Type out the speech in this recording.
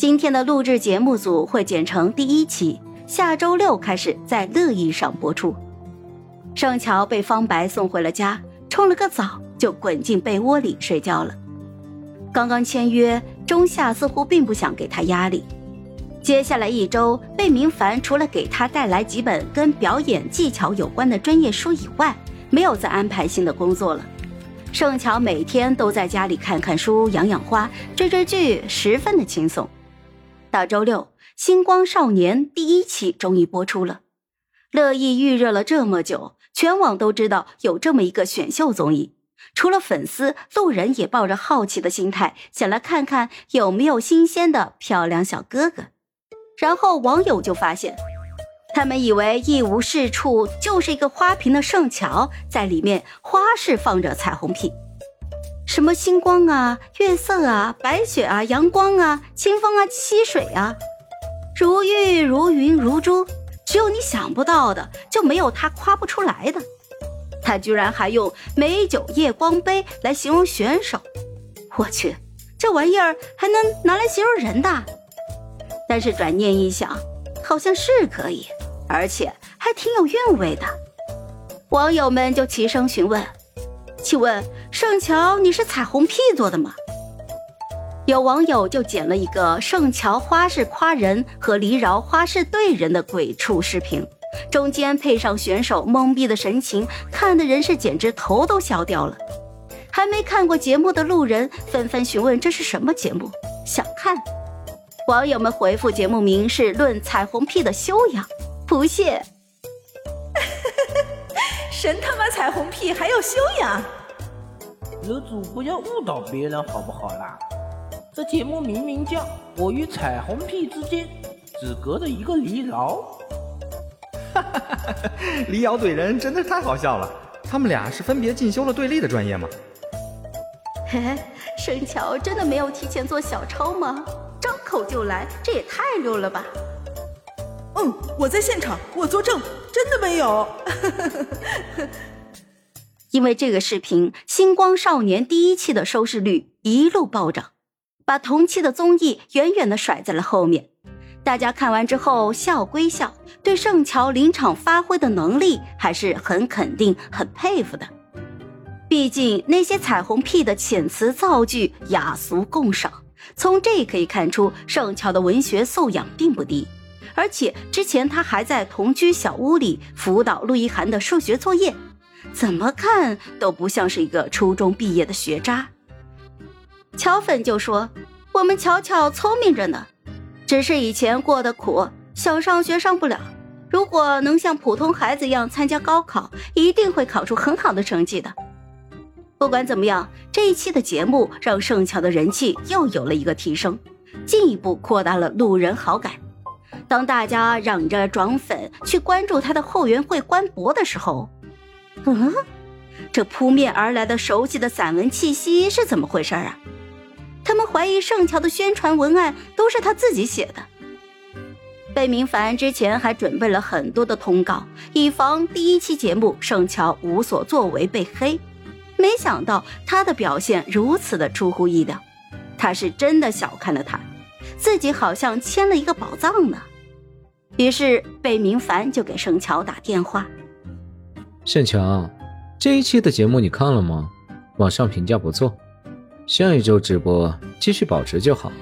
今天的录制节目组会剪成第一期，下周六开始在乐意上播出。盛乔被方白送回了家，冲了个澡就滚进被窝里睡觉了。刚刚签约，中夏似乎并不想给他压力。接下来一周，贝明凡除了给他带来几本跟表演技巧有关的专业书以外，没有再安排新的工作了。盛乔每天都在家里看看书、养养花、追追剧，十分的轻松。到周六，《星光少年》第一期终于播出了。乐意预热了这么久，全网都知道有这么一个选秀综艺。除了粉丝，路人也抱着好奇的心态，想来看看有没有新鲜的漂亮小哥哥。然后网友就发现，他们以为一无是处，就是一个花瓶的盛桥在里面花式放着彩虹屁，什么星光啊、月色啊、白雪啊、阳光啊、清风啊、溪水啊，如玉如云如珠，只有你想不到的，就没有他夸不出来的。他居然还用美酒夜光杯来形容选手，我去，这玩意儿还能拿来形容人的？但是转念一想，好像是可以，而且还挺有韵味的。网友们就齐声询问：“请问圣乔，你是彩虹屁做的吗？”有网友就剪了一个圣乔花式夸人和黎饶花式对人的鬼畜视频，中间配上选手懵逼的神情，看的人是简直头都笑掉了。还没看过节目的路人纷纷询问这是什么节目，想看。网友们回复：“节目名是论彩虹屁的修养，不屑。神他妈彩虹屁还要修养？楼主不要误导别人好不好啦？这节目明明叫我与彩虹屁之间只隔着一个离饶。哈哈哈哈哈！离瑶怼人真的太好笑了。他们俩是分别进修了对立的专业吗？嘿嘿，盛乔真的没有提前做小抄吗？”张口就来，这也太溜了吧！我在现场，我作证，真的没有。因为这个视频，《星光少年》第一期的收视率一路暴涨，把同期的综艺远远的甩在了后面。大家看完之后笑归笑，对盛乔临场发挥的能力还是很肯定、很佩服的。毕竟那些彩虹屁的遣词造句雅俗共赏。从这可以看出，盛乔的文学素养并不低，而且之前他还在同居小屋里辅导陆一涵的数学作业，怎么看都不像是一个初中毕业的学渣。乔粉就说：“我们乔乔聪明着呢，只是以前过得苦，想上学上不了。如果能像普通孩子一样参加高考，一定会考出很好的成绩的。”不管怎么样，这一期的节目让盛乔的人气又有了一个提升，进一步扩大了路人好感。当大家嚷着转粉去关注他的后援会官博的时候，嗯，这扑面而来的熟悉的散文气息是怎么回事啊？他们怀疑盛乔的宣传文案都是他自己写的。贝明凡之前还准备了很多的通告，以防第一期节目盛乔无所作为被黑。没想到他的表现如此的出乎意料，他是真的小看了他，自己好像签了一个宝藏呢。于是贝明凡就给盛乔打电话：“盛乔，这一期的节目你看了吗？网上评价不错，下一周直播继续保持就好。”